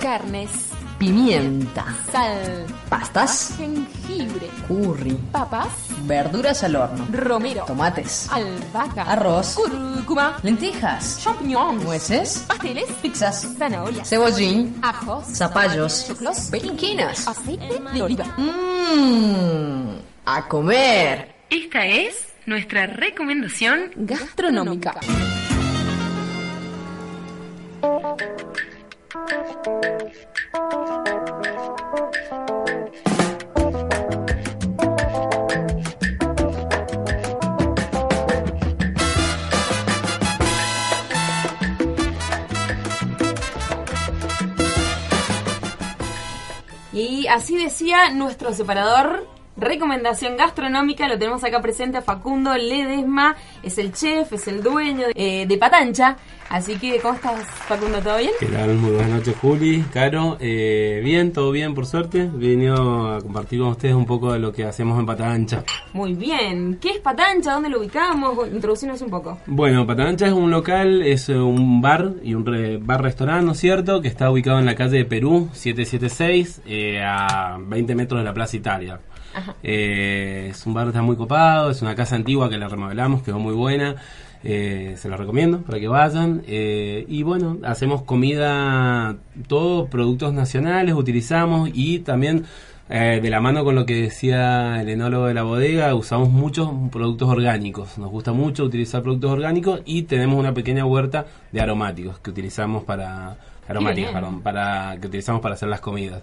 Carnes, Pimienta. sal, Pastas. jengibre, Curry. papas, Verduras al horno. romero, Tomates. albahaca, Arroz. cúrcuma, Lentejas. champiñones, Nueces. pasteles, Pizzas. zanahorias, Cebollín. ajos, Zapallos. choclos, aceite de oliva. Mmm. A comer. Esta es nuestra recomendación Gastronómica. Y así decía nuestro separador. Recomendación gastronómica, lo tenemos acá presente a Facundo Ledesma, es el chef, es el dueño eh, de Patancha. Así que, ¿cómo estás, Facundo? ¿Todo bien? ¿Qué tal? Muy buenas noches, Juli, Caro. Eh, bien, todo bien, por suerte. He venido a compartir con ustedes un poco de lo que hacemos en Pata Ancha. Muy bien. ¿Qué es Patancha? ¿Dónde lo ubicamos? Introducirnos un poco. Bueno, Pata Ancha es un local, es eh, un bar y un re- bar-restaurante, ¿no es cierto? Que está ubicado en la calle de Perú, 776, eh, a 20 metros de la Plaza Italia. Eh, es un bar está muy copado, es una casa antigua que la remodelamos, quedó muy buena. eh, se lo recomiendo para que vayan. eh, y bueno, hacemos comida, todos productos nacionales utilizamos y también de la mano con lo que decía el enólogo de la bodega, usamos muchos productos orgánicos. Nos gusta mucho utilizar productos orgánicos y tenemos una pequeña huerta de aromáticos que utilizamos para aromáticos, bien. perdón, para que utilizamos para hacer las comidas.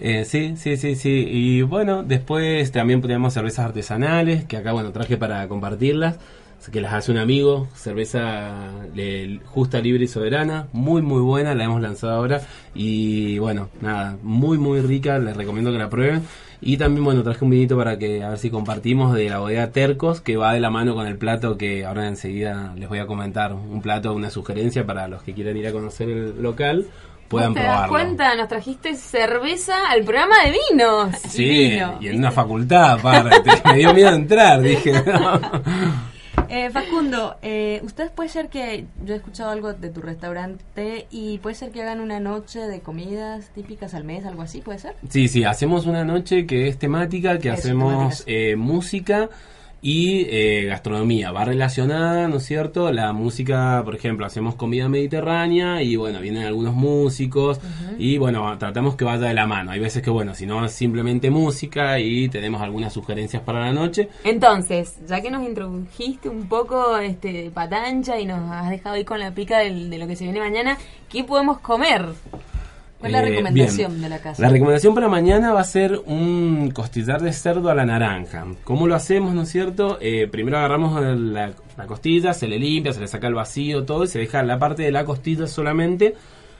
Eh, sí, sí, sí, sí. Y bueno, después también tenemos cervezas artesanales, que acá, bueno, traje para compartirlas, que las hace un amigo, cerveza de- justa, libre y soberana, muy, muy buena, la hemos lanzado ahora. Y bueno, nada, muy, muy rica, les recomiendo que la prueben. Y también, bueno, traje un vinito para que a ver si compartimos de la bodega Tercos, que va de la mano con el plato que ahora enseguida les voy a comentar. Un plato, una sugerencia para los que quieran ir a conocer el local, puedan ¿Vos te probarlo. das cuenta? Nos trajiste cerveza al programa de vinos. Sí, vino. y en una facultad aparte. Me dio miedo entrar, dije. Eh, Facundo, eh, ustedes puede ser que yo he escuchado algo de tu restaurante y puede ser que hagan una noche de comidas típicas al mes, algo así, puede ser. Sí, sí, hacemos una noche que es temática, que Eso, hacemos eh, música y eh, gastronomía. Va relacionada, ¿no es cierto? La música, por ejemplo, hacemos comida mediterránea y bueno, vienen algunos músicos y bueno, tratamos que vaya de la mano. Hay veces que bueno, si no es simplemente música y tenemos algunas sugerencias para la noche. Entonces, ya que nos introdujiste un poco este, de patancha y nos has dejado ahí con la pica de lo que se viene mañana, ¿qué podemos comer? ¿Cuál es la Eh, recomendación bien. de la casa? La recomendación para mañana va a ser un costillar de cerdo a la naranja. ¿Cómo lo hacemos, no es cierto? Eh, primero agarramos la, la costilla, se le limpia, se le saca el vacío, todo, y se deja la parte de la costilla solamente.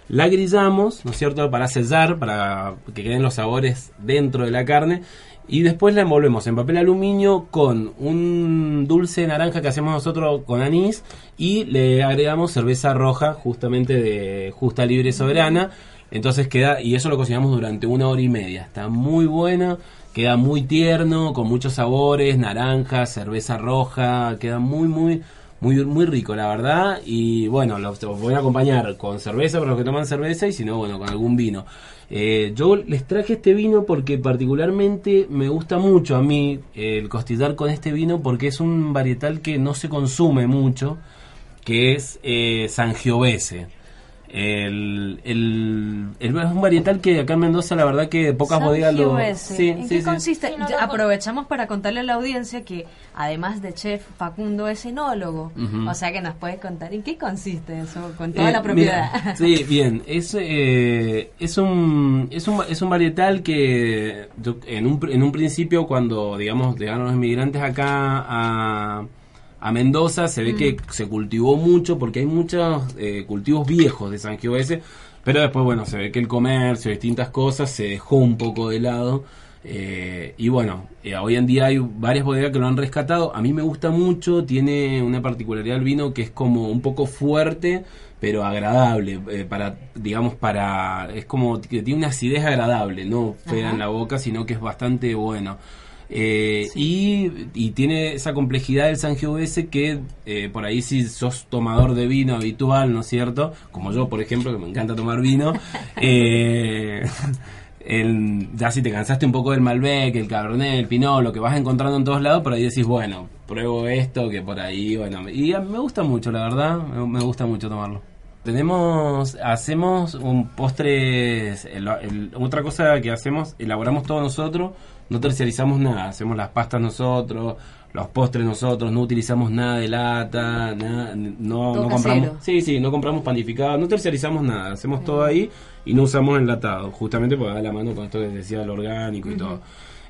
La grillamos, ¿no es cierto? Para sellar, para que queden los sabores dentro de la carne. Y después la envolvemos en papel aluminio con un dulce de naranja que hacemos nosotros con anís y le agregamos cerveza roja justamente de justa libre soberana. Entonces queda, y eso lo cocinamos durante una hora y media. Está muy buena, queda muy tierno, con muchos sabores, naranja, cerveza roja, queda muy, muy, muy, muy rico, la verdad. Y bueno, los, los voy a acompañar con cerveza para los que toman cerveza y si no, bueno, con algún vino. Eh, yo les traje este vino porque particularmente me gusta mucho a mí eh, el costillar con este vino porque es un varietal que no se consume mucho, que es eh, Sangiovese. El, el, el- es un varietal que acá en Mendoza la verdad que pocas bodegas lo... Sí, ¿En sí, qué sí. consiste? Sí, no aprovechamos para contarle a la audiencia que además de chef, Facundo es enólogo. O sea que nos puedes contar en qué consiste eso con toda Eh, la propiedad. mira, sí, bien. Es, eh, es, un, es, un, es un varietal que yo- en, un, en un principio cuando, digamos, llegaron los inmigrantes acá a, a Mendoza se ve que se cultivó mucho porque hay muchos eh, cultivos viejos de Sangiovese, pero después, bueno, se ve que el comercio, distintas cosas, se dejó un poco de lado. eh, y bueno, eh, hoy en día hay varias bodegas que lo han rescatado. A mí me gusta mucho, tiene una particularidad el vino que es como un poco fuerte, pero agradable. eh, para, digamos, para. Es como que tiene una acidez agradable, no fea en la boca, sino que es bastante bueno. Eh, y, y tiene esa complejidad del Sangiovese que eh, por ahí si sos tomador de vino habitual, ¿no es cierto? Como yo, por ejemplo, que me encanta tomar vino. eh, el- ya si te cansaste un poco del Malbec, el Cabernet, el Pinot, lo que vas encontrando en todos lados, por ahí decís, bueno, pruebo esto, que por ahí, bueno. Y a- me gusta mucho, la verdad, me gusta mucho tomarlo. Tenemos, hacemos un postre, el- el- otra cosa que hacemos, elaboramos todo nosotros, no terciarizamos nada, hacemos las pastas nosotros, los postres nosotros, no utilizamos nada de lata, nada, no, Todo casero. no compramos, sí, sí, no compramos panificado, no terciarizamos nada, hacemos todo ahí y no usamos enlatado, justamente porque va la mano con esto que decía lo orgánico y todo.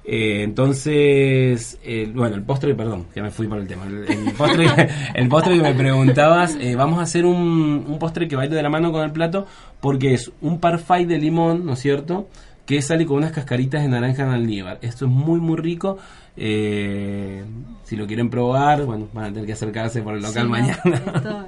Eh, entonces, eh, bueno, el postre, perdón, ya me fui por el tema. El, el postre, el postre que me preguntabas, eh, vamos a hacer un, un postre que ir de la mano con el plato porque es un parfait de limón, ¿no es cierto? Que sale con unas cascaritas de naranja en almíbar. Esto es muy, muy rico. Si lo quieren probar, bueno, van a tener que acercarse por el local Sí, mañana. esto,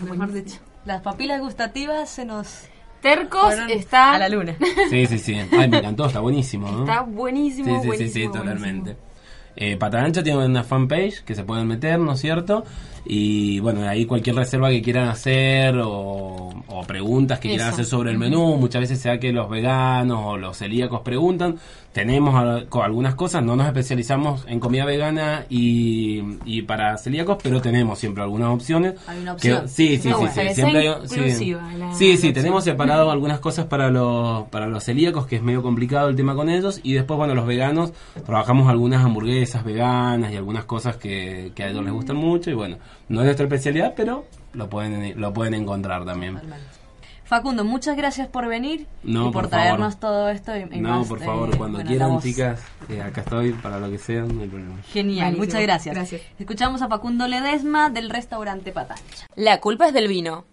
mejor dicho, las papilas gustativas se nos Tercos fueron está, a la luna. Sí, sí, sí. Ay, me encantó, está buenísimo, ¿no? está buenísimo, Sí, sí, sí, buenísimo, sí, totalmente. buenísimo. Eh, Pata Ancha tiene una fanpage que se pueden meter, ¿no es cierto? Y bueno, ahí cualquier reserva que quieran hacer o, o preguntas que quieran hacer sobre el menú, muchas veces sea que los veganos o los celíacos preguntan, tenemos a- algunas cosas, no nos especializamos en comida vegana y, y para celíacos, pero tenemos siempre algunas opciones. Hay una que- opción. sí, sí, sí, bueno, sí, siempre hay- sí. la- Sí, la sí, tenemos separado algunas cosas para los para los celíacos, que es medio complicado el tema con ellos, y después, bueno, los veganos, trabajamos algunas hamburguesas veganas y algunas cosas que, que a ellos les gustan mucho, y bueno, no es nuestra especialidad, pero lo pueden lo pueden encontrar también. Facundo, muchas gracias por venir No, y por, por traernos favor. todo esto. Y, y No, más, por eh, favor, cuando bueno, la quieran, chicas, eh, acá estoy para lo que sea, no hay problema. Genial, Buenísimo. muchas gracias. Gracias. Escuchamos a Facundo Ledesma del restaurante Patancha. La culpa es del vino.